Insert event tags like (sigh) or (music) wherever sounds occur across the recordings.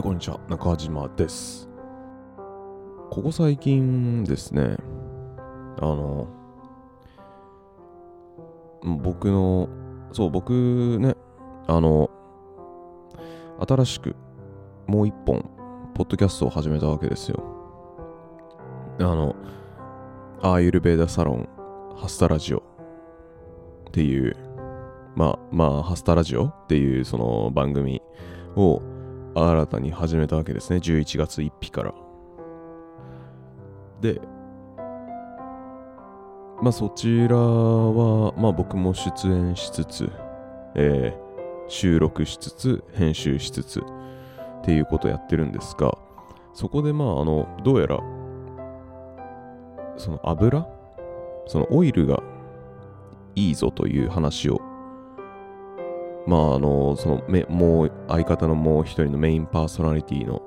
い、こんにちは。中島です。ここ最近ですね、あの、僕の、そう、僕ね、あの、新しくもう一本、ポッドキャストを始めたわけですよ。あの、アーユルベーダサロン、ハスタラジオっていう、まあ、まあ、ハスタラジオっていうその番組を新たに始めたわけですね。11月1日から。で、まあそちらは、まあ僕も出演しつつ、えー収録しつつ、編集しつつっていうことをやってるんですが、そこでまああの、どうやら、その油？そのオイルがいいぞという話をまああのそのめもう相方のもう一人のメインパーソナリティの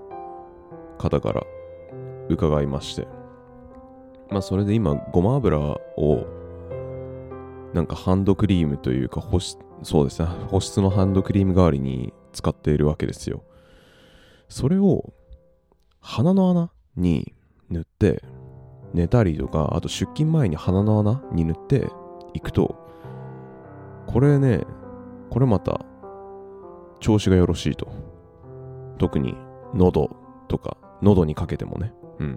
方から伺いまして。まあそれで今ごま油をなんかハンドクリームというか保湿そうですね。保湿のハンドクリーム代わりに使っているわけですよ。それを鼻の穴に塗って寝たりとかあと出勤前に鼻の穴に塗っていくとこれねこれまた調子がよろしいと。特に喉とか喉にかけてもね。うん。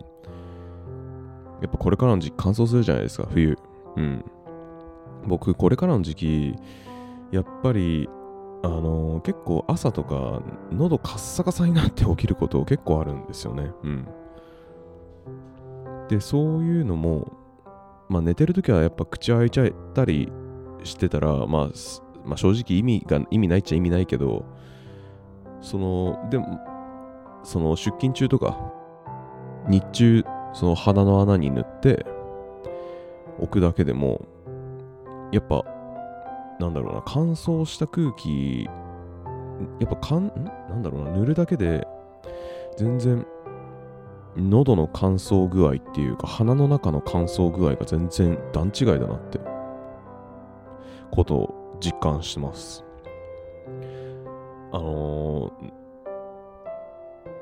やっぱこれからの時期乾燥するじゃないですか冬。うん。僕これからの時期やっぱりあの結構朝とか喉カッサカサになって起きること結構あるんですよね。うん。でそういうのもまあ寝てる時はやっぱ口開いちゃったりしてたらまあまあ、正直意味が意味ないっちゃ意味ないけどそのでもその出勤中とか日中その鼻の穴に塗って置くだけでもやっぱなんだろうな乾燥した空気やっぱかんなんだろうな塗るだけで全然喉の乾燥具合っていうか鼻の中の乾燥具合が全然段違いだなってことを実感してます。あの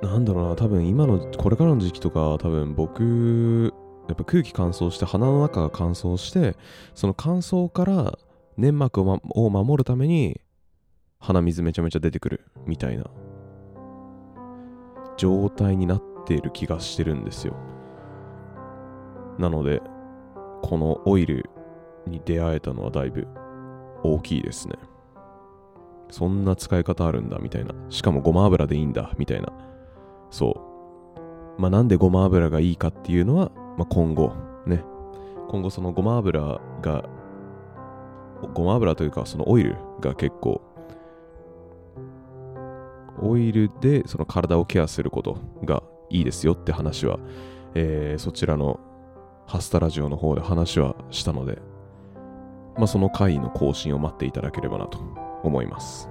ー、なんだろうな、多分今の、これからの時期とか、多分僕、やっぱ空気乾燥して、鼻の中が乾燥して、その乾燥から粘膜を,、ま、を守るために、鼻水めちゃめちゃ出てくるみたいな状態になっている気がしてるんですよ。なので、このオイルに出会えたのはだいぶ大きいですね。そんな使い方あるんだみたいな。しかもごま油でいいんだみたいな。そう。まあなんでごま油がいいかっていうのは、まあ、今後ね。今後そのごま油が、ごま油というかそのオイルが結構、オイルでその体をケアすることがいいですよって話は、えーそちらのハスタラジオの方で話はしたので、まあ、その回の更新を待っていただければなと思います。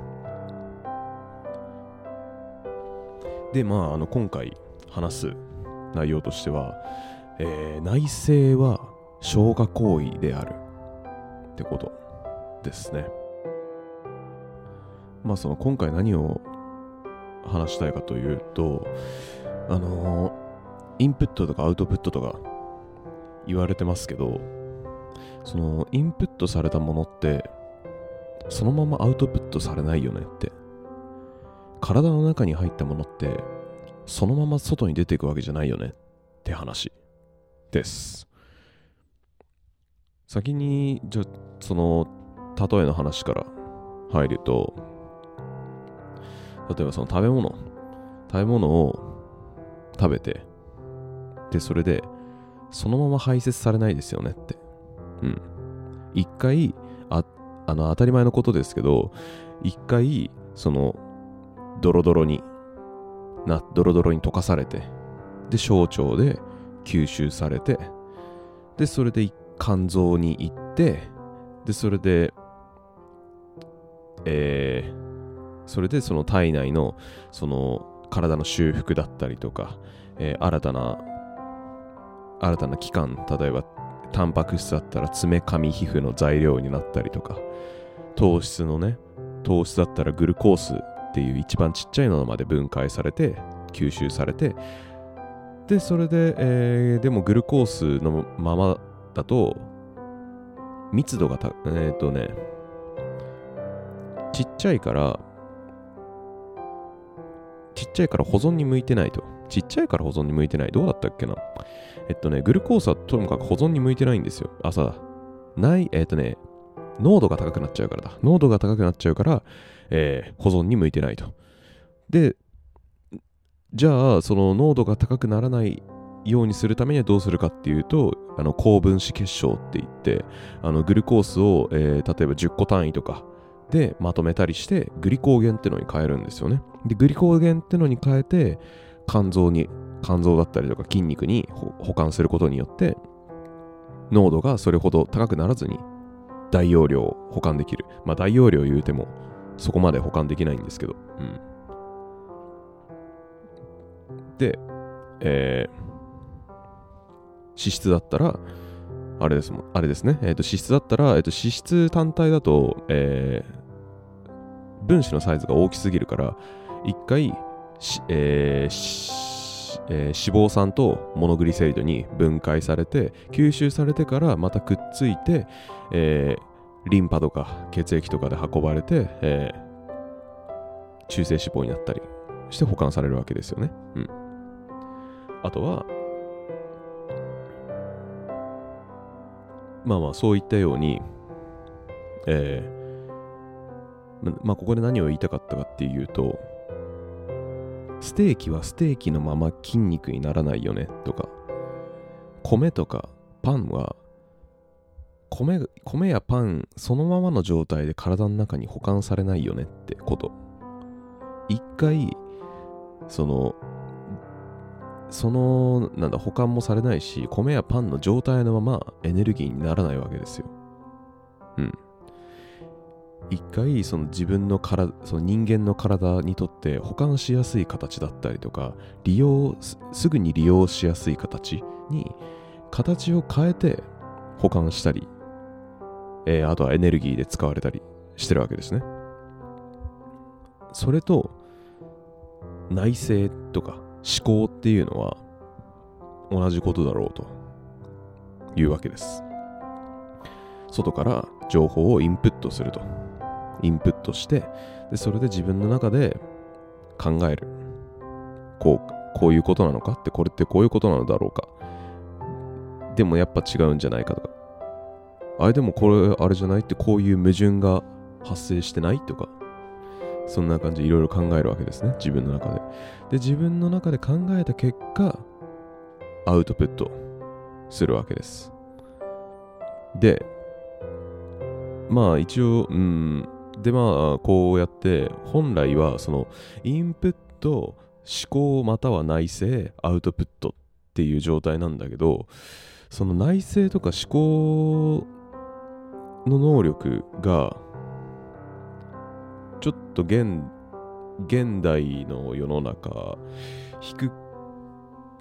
で、まあ、あの今回話す内容としては、えー内政は消化行為であるってことですね。まあ、その今回何を話したいかというと、あのーインプットとかアウトプットとか言われてますけど、そのインプットされたものってそのままアウトプットされないよねって。体の中に入ったものってそのまま外に出ていくわけじゃないよねって話です。先にじゃあその例えの話から入ると例えばその食べ物。食べ物を食べてでそれでそのまま排泄されないですよねって。うん。一回、あ、あの、当たり前のことですけど、一回、その、ドロドロに、な、ドロドロに溶かされて、で、小腸で吸収されて、で、それで肝臓に行って、で、それで、えー、それでその体内の、その、体の修復だったりとか、えー新たな、新たな器官、例えばタンパク質だったら爪髪皮膚の材料になったりとか糖質のね糖質だったらグルコースっていう一番ちっちゃいのまで分解されて吸収されてでそれで、えー、でもグルコースのままだと密度がたえっ、ー、とねちっちゃいからちっちゃいから保存に向いてないと。ちっちゃいから保存に向いてない。どうだったっけな？えっとねグルコースはともかく保存に向いてないんですよ。朝ないえっ、とね濃度が高くなっちゃうからだ。濃度が高くなっちゃうから、えー、保存に向いてないと。でじゃあその濃度が高くならないようにするためにはどうするかっていうとあの高分子結晶って言ってあのグルコースを、えー、例えば10個単位とかでまとめたりしてグリコーゲンってのに変えるんですよね。でグリコーゲンってのに変えて肝臓に肝臓だったりとか筋肉に保管することによって濃度がそれほど高くならずに大容量を保管できる。まあ大容量言うてもそこまで保管できないんですけど。うん。で、えー、脂質だったら、あれですもん、あれですね、えー、と脂質だったら、えー、と脂質単体だと、えー、分子のサイズが大きすぎるから、一回、えーえー、脂肪酸とモノグリセリドに分解されて吸収されてからまたくっついて、えー、リンパとか血液とかで運ばれて、えー、中性脂肪になったりして保管されるわけですよね。うん。あとは、まあまあそういったように、えー、まあここで何を言いたかったかっていうと、ステーキはステーキのまま筋肉にならないよねとか、米とかパンは米米やパンそのままの状態で体の中に保管されないよねってこと。一回、そのその、なんだ、保管もされないし、米やパンの状態のままエネルギーにならないわけですよ。うん。一回、その自分の体、その人間の体にとって保管しやすい形だったりとか、利用、すぐに利用しやすい形に、形を変えて保管したり、えー、あとはエネルギーで使われたりしてるわけですね。それと、内政とか思考っていうのは同じことだろうというわけです。外から情報をインプットすると。インプットして、でそれで自分の中で考える。こう、こういうことなのか？って、これってこういうことなのだろうか？でもやっぱ違うんじゃないかとか。あれでもこれあれじゃない？ってこういう矛盾が発生してない？とか。そんな感じでいろいろ考えるわけですね。自分の中で。で、自分の中で考えた結果、アウトプットするわけです。で、まあ一応、うん、でまあこうやって本来はそのインプット、思考または内省、アウトプットっていう状態なんだけど、その内省とか思考の能力がちょっと現現代の世の中低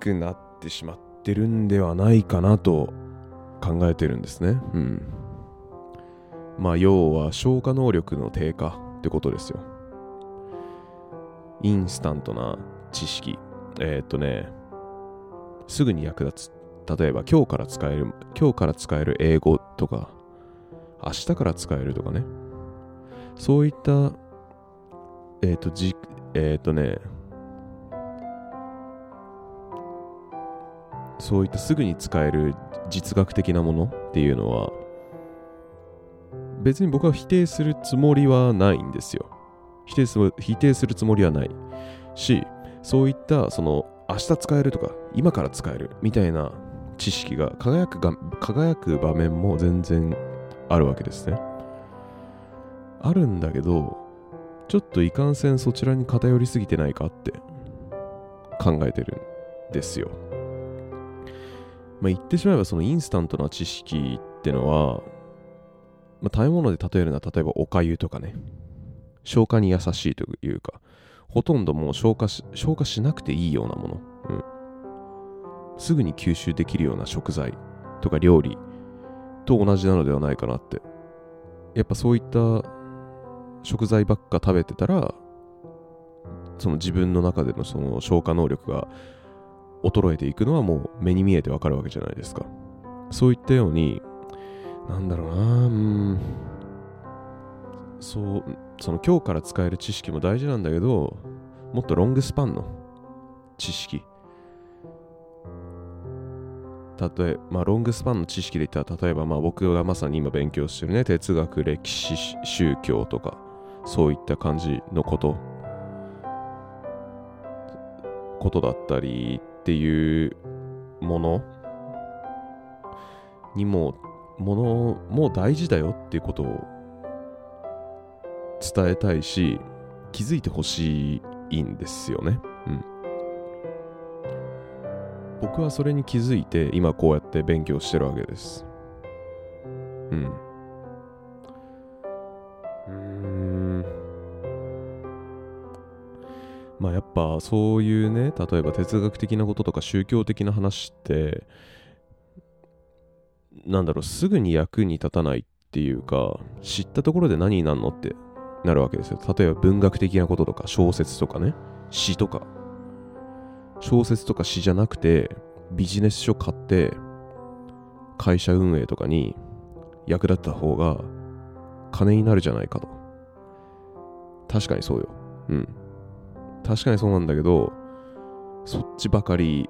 くなってしまってるんではないかなと考えてるんですね。うん。まあ要は消化能力の低下ってことですよ。インスタントな知識。えー、っとね、すぐに役立つ。例えば今日から使える、今日から使える英語とか、明日から使えるとかね。そういったえっ、と、じ、えっ、とね、そういったすぐに使える実学的なものっていうのは、別に僕は否定するつもりはないんですよ。否定する否定するつもりはないし、そういったその明日使えるとか今から使えるみたいな知識が輝くが輝く場面も全然あるわけですね。あるんだけど、ちょっといかんせんそちらに偏りすぎてないかって考えてるんですよ。まあ、言ってしまえばそのインスタントな知識ってのは、まあ、食べ物で例えるのは例えばおかゆとかね、消化に優しいというか、ほとんどもう消化し消化しなくていいようなもの、うん、すぐに吸収できるような食材とか料理と同じなのではないかなって。やっぱそういった食材ばっか食べてたらその自分の中でのその消化能力が衰えていくのはもう目に見えてわかるわけじゃないですか。そういったように、なんだろうな、うん、そう、その今日から使える知識も大事なんだけど、もっとロングスパンの知識。例えまあ、ロングスパンの知識で言ったら、例えばまあ僕がまさに今勉強してるね、哲学、歴史、宗教とか、そういった感じのことことだったりっていうものにもものも大事だよっていうことを伝えたいし気づいてほしいんですよね。うん。僕はそれに気づいて今こうやって勉強してるわけです。うん。まあやっぱそういうね例えば哲学的なこととか宗教的な話ってなんだろうすぐに役に立たないっていうか知ったところで何になるのってなるわけですよ。例えば文学的なこととか小説とかね。詩とか。小説とか詩じゃなくてビジネス書買って会社運営とかに役立った方が金になるじゃないかと。確かにそうよ。うん。確かにそうなんだけど、そっちばかり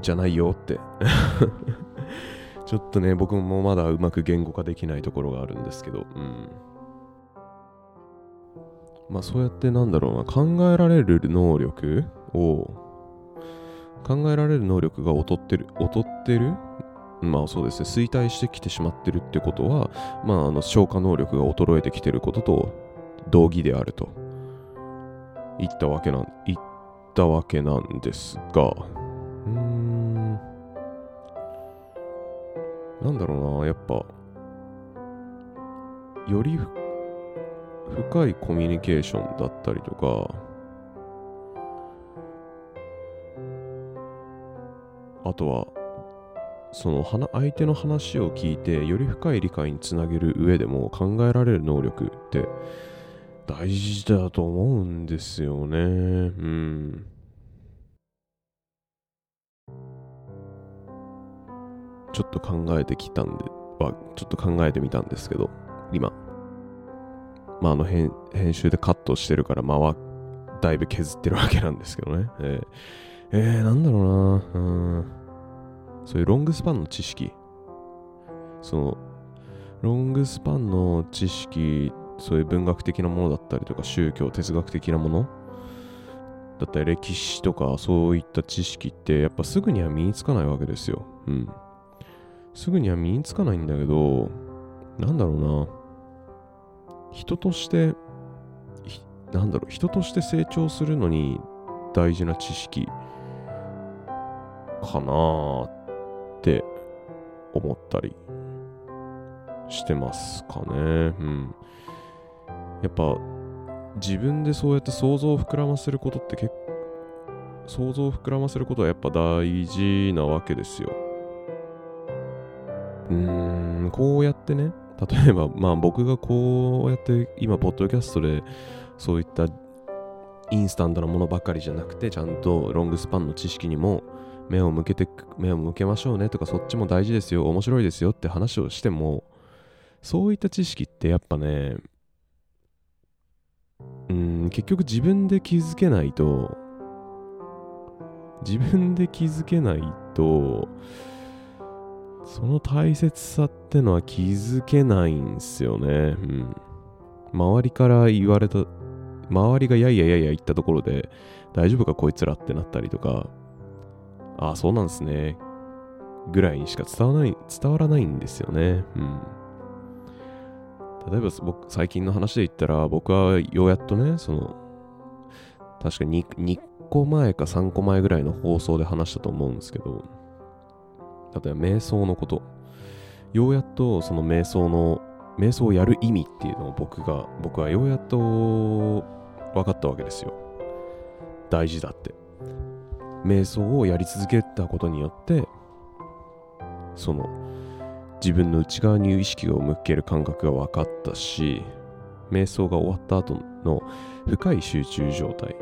じゃないよって。ちょっとね、僕もまだうまく言語化できないところがあるんですけど、うん。まあそうやってなんだろうな、考えられる能力を、考えられる能力が劣ってる、劣ってる？まあそうですね、衰退してきてしまってるってことは、まああの消化能力が衰えてきてることと同義であると。行ったわけなん、行ったわけなんですが、なんだろうな、やっぱ、より深いコミュニケーションだったりとか、あとは、その相手の話を聞いてより深い理解につなげる上でも考えられる能力って大事だと思うんですよね。うん。ちょっと考えてきたんで、は、ちょっと考えてみたんですけど、今。まあ、あの編、編集でカットしてるから、間はだいぶ削ってるわけなんですけどね。えー、えー、なんだろうなうん。そういうロングスパンの知識。その、ロングスパンの知識そういう文学的なものだったりとか宗教哲学的なものだったり歴史とかそういった知識ってやっぱすぐには身につかないわけですよ。うん。すぐには身につかないんだけど、なんだろうな。人として、なんだろう、人として成長するのに大事な知識かなって思ったりしてますかね。うん。やっぱ自分でそうやって想像を膨らませることって結構想像を膨らませることはやっぱ大事なわけですよ。うーん、こうやってね、例えば、まあ僕がこうやって今、ポッドキャストでそういったインスタントなものばかりじゃなくて、ちゃんとロングスパンの知識にも目を向けて、目を向けましょうねとか、そっちも大事ですよ、面白いですよって話をしても、そういった知識ってやっぱね、うん、結局自分で気づけないと、自分で気づけないと、その大切さってのは気づけないんすよね。うん。周りから言われた、周りがやいややいや言ったところで、大丈夫かこいつらってなったりとか、ああ、そうなんですね。ぐらいにしか伝わらない、伝わらないんですよね。うん。例えば僕、最近の話で言ったら、僕はようやっとね、その、確かに 2, 2個前か3個前ぐらいの放送で話したと思うんですけど、例えば瞑想のこと。ようやっとその瞑想の、瞑想をやる意味っていうのを僕が、僕はようやっと分かったわけですよ。大事だって。瞑想をやり続けたことによって、その、自分の内側に意識を向ける感覚が分かったし、瞑想が終わった後の深い集中状態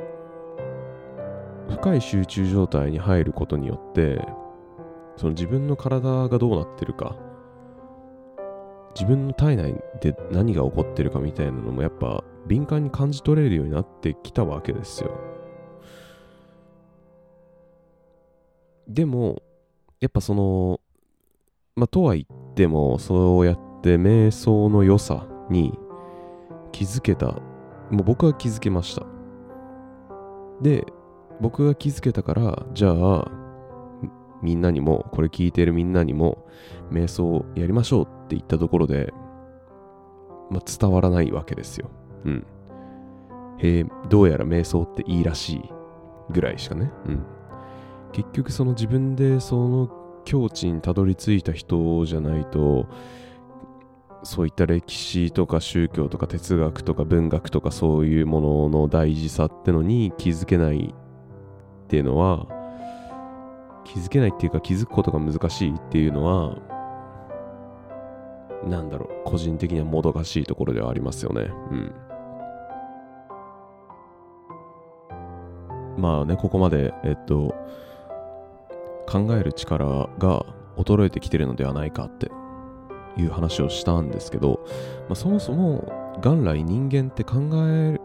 深い集中状態に入ることによってその自分の体がどうなってるか。自分の体内で何が起こってるかみたいなのもやっぱ敏感に感じ取れるようになってきたわけですよ。でもやっぱそのまあとは言ってもそうやって瞑想の良さに気づけた。もう僕は気づけました。で僕が気づけたからじゃあみんなにもこれ聞いてるみんなにも瞑想やりましょうって言ったところで、まあ、伝わらないわけですよ。うん。へえどうやら瞑想っていいらしいぐらいしかね。うん。結局その自分でその境地にたどり着いた人じゃないとそういった歴史とか宗教とか哲学とか文学とかそういうものの大事さってのに気づけないっていうのは気づけないっていうか気づくことが難しいっていうのはなんだろう個人的にはもどかしいところではありますよね。うん。まあねここまでえっと考える力が衰えてきてるのではないかっていう話をしたんですけど、まあ、そもそも元来人間って考える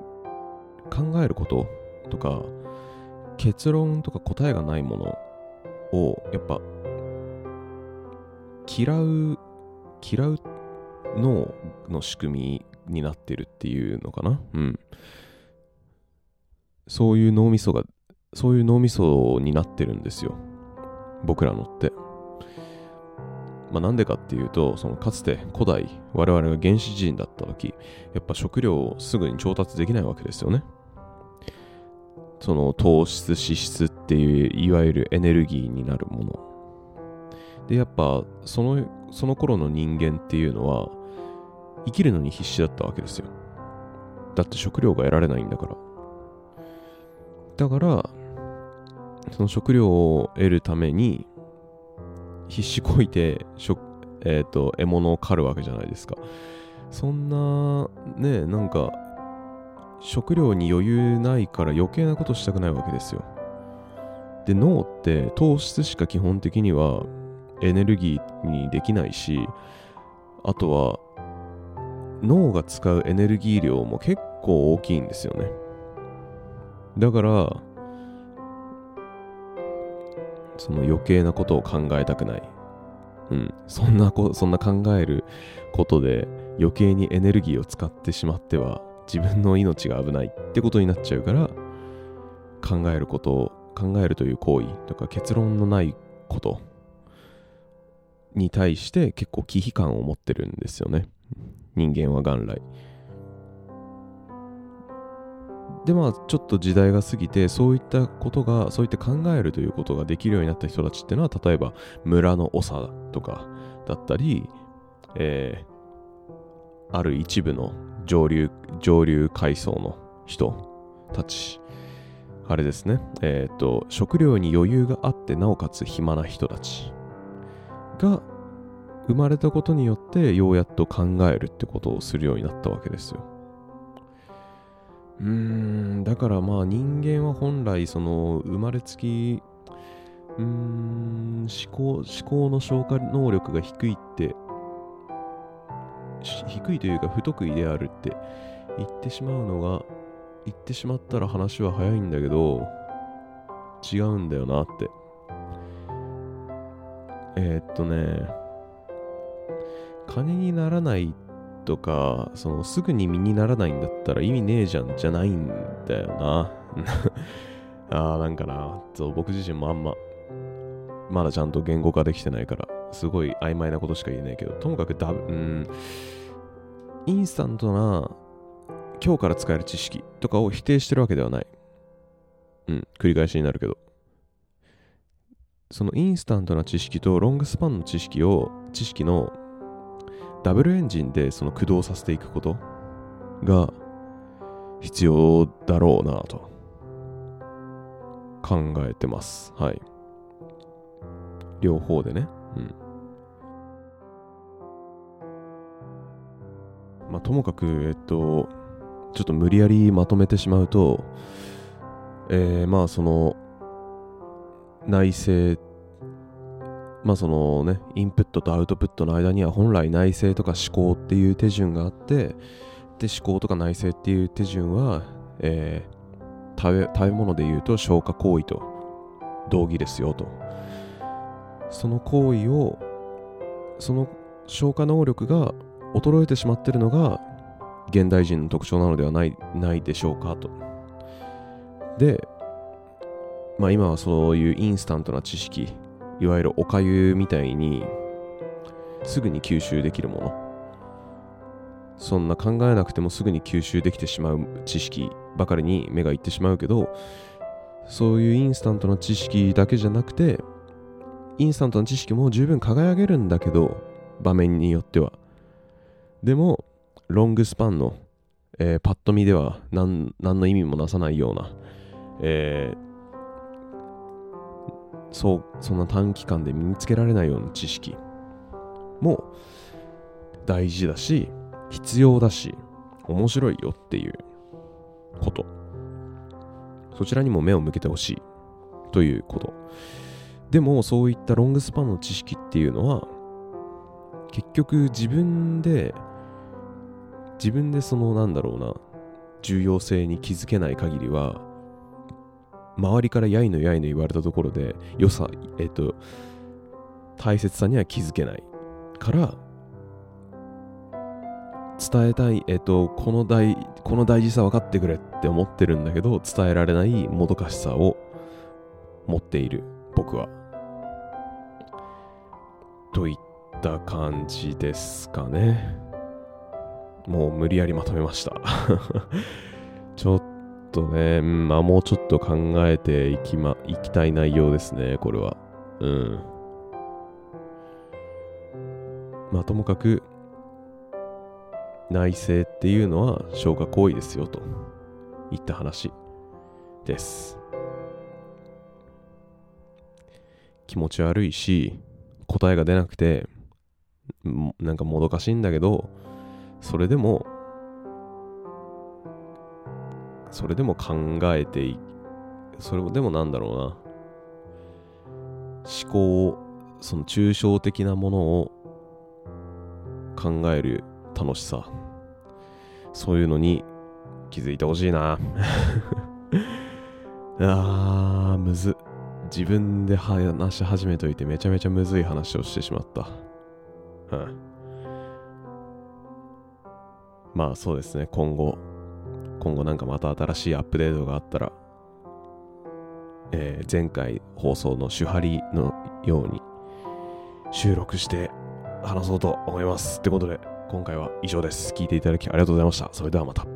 考えることとか結論とか答えがないものをやっぱ嫌う嫌う脳の仕組みになってるっていうのかな？うんそういう脳みそがそういう脳みそになってるんですよ僕らのって。まあ、なんでかっていうと、そのかつて古代、我々が原始人だった時、やっぱ食料をすぐに調達できないわけですよね。その糖質、脂質っていう、いわゆるエネルギーになるもの。で、やっぱ、その、その頃の人間っていうのは、生きるのに必死だったわけですよ。だって食料が得られないんだから。だから、その食料を得るために必死こいて食、えーと、獲物を狩るわけじゃないですかそんなねなんか食料に余裕ないから余計なことしたくないわけですよで脳って糖質しか基本的にはエネルギーにできないしあとは脳が使うエネルギー量も結構大きいんですよねだからその余計なことを考えたくない。うん。そんなこ、そんな考えることで余計にエネルギーを使ってしまっては自分の命が危ないってことになっちゃうから考えることを考えるという行為とか結論のないことに対して結構忌避感を持ってるんですよね。人間は元来。でまあちょっと時代が過ぎてそういったことがそういった考えるということができるようになった人たちっていうのは例えば村の長とかだったり、えー、ある一部の上流上流階層の人たち。あれですね。えっ、ー、と食料に余裕があってなおかつ暇な人たちが生まれたことによってようやっと考えるってことをするようになったわけですよ。うーん、だからまあ人間は本来その生まれつき、うーん、思考、思考の消化能力が低いって、低いというか不得意であるって言ってしまうのが、言ってしまったら話は早いんだけど、違うんだよなって。えー、っとね、金にならないとか、そのすぐに身にならないんだったら意味ねえじゃんじゃないんだよな。(laughs) ああ、なんかな、そう、僕自身もあんま、まだちゃんと言語化できてないから、すごい曖昧なことしか言えないけど、ともかくだ、うん、インスタントな、今日から使える知識とかを否定してるわけではない。うん、繰り返しになるけど。そのインスタントな知識とロングスパンの知識を、知識のダブルエンジンでその駆動させていくことが必要だろうなと考えてます。はい。両方でね。うん。まあ、ともかく、えっと、ちょっと無理やりまとめてしまうと、えー、まあその、内政まあそのねインプットとアウトプットの間には本来内政とか思考っていう手順があってで思考とか内政っていう手順は、えー、食べ食べ物で言うと消化行為と同義ですよと。その行為をその消化能力が衰えてしまってるのが現代人の特徴なのではないないでしょうかと。でまあ今はそういうインスタントな知識いわゆるおかゆみたいにすぐに吸収できるもの。そんな考えなくてもすぐに吸収できてしまう知識ばかりに目がいってしまうけどそういうインスタントな知識だけじゃなくてインスタントな知識も十分輝けるんだけど場面によっては。でもロングスパンの、えー、パッと見では何の意味もなさないような、えー、そうそんな短期間で身につけられないような知識も大事だし必要だし面白いよっていうこと。そちらにも目を向けてほしい。ということ。でもそういったロングスパンの知識っていうのは結局自分で自分でそのなんだろうな重要性に気づけない限りは周りからやいのやいの言われたところで良さ、えっ、と、大切さには気づけないから伝えたい、えっ、と、この大、この大事さ分かってくれって思ってるんだけど伝えられないもどかしさを持っている僕は。といった感じですかね。もう無理やりまとめました (laughs) ちょっとね、まあもうちょっと考えていきま、いきたい内容ですね、これは。うん。まあともかく、内政っていうのは消化行為ですよといった話です。気持ち悪いし、答えが出なくて、なんかもどかしいんだけど、それでもそれでも考えていそれでもなんだろうな。思考をその抽象的なものを考える楽しさ。そういうのに気づいてほしいな。(laughs) あーむず。自分で話し始めといてめちゃめちゃむずい話をしてしまった、うん、まあそうですね今後今後なんかまた新しいアップデートがあったら、えー、前回放送の手張りのように収録して話そうと思います。ってことで、今回は以上です。聞いていただきありがとうございました。それではまた。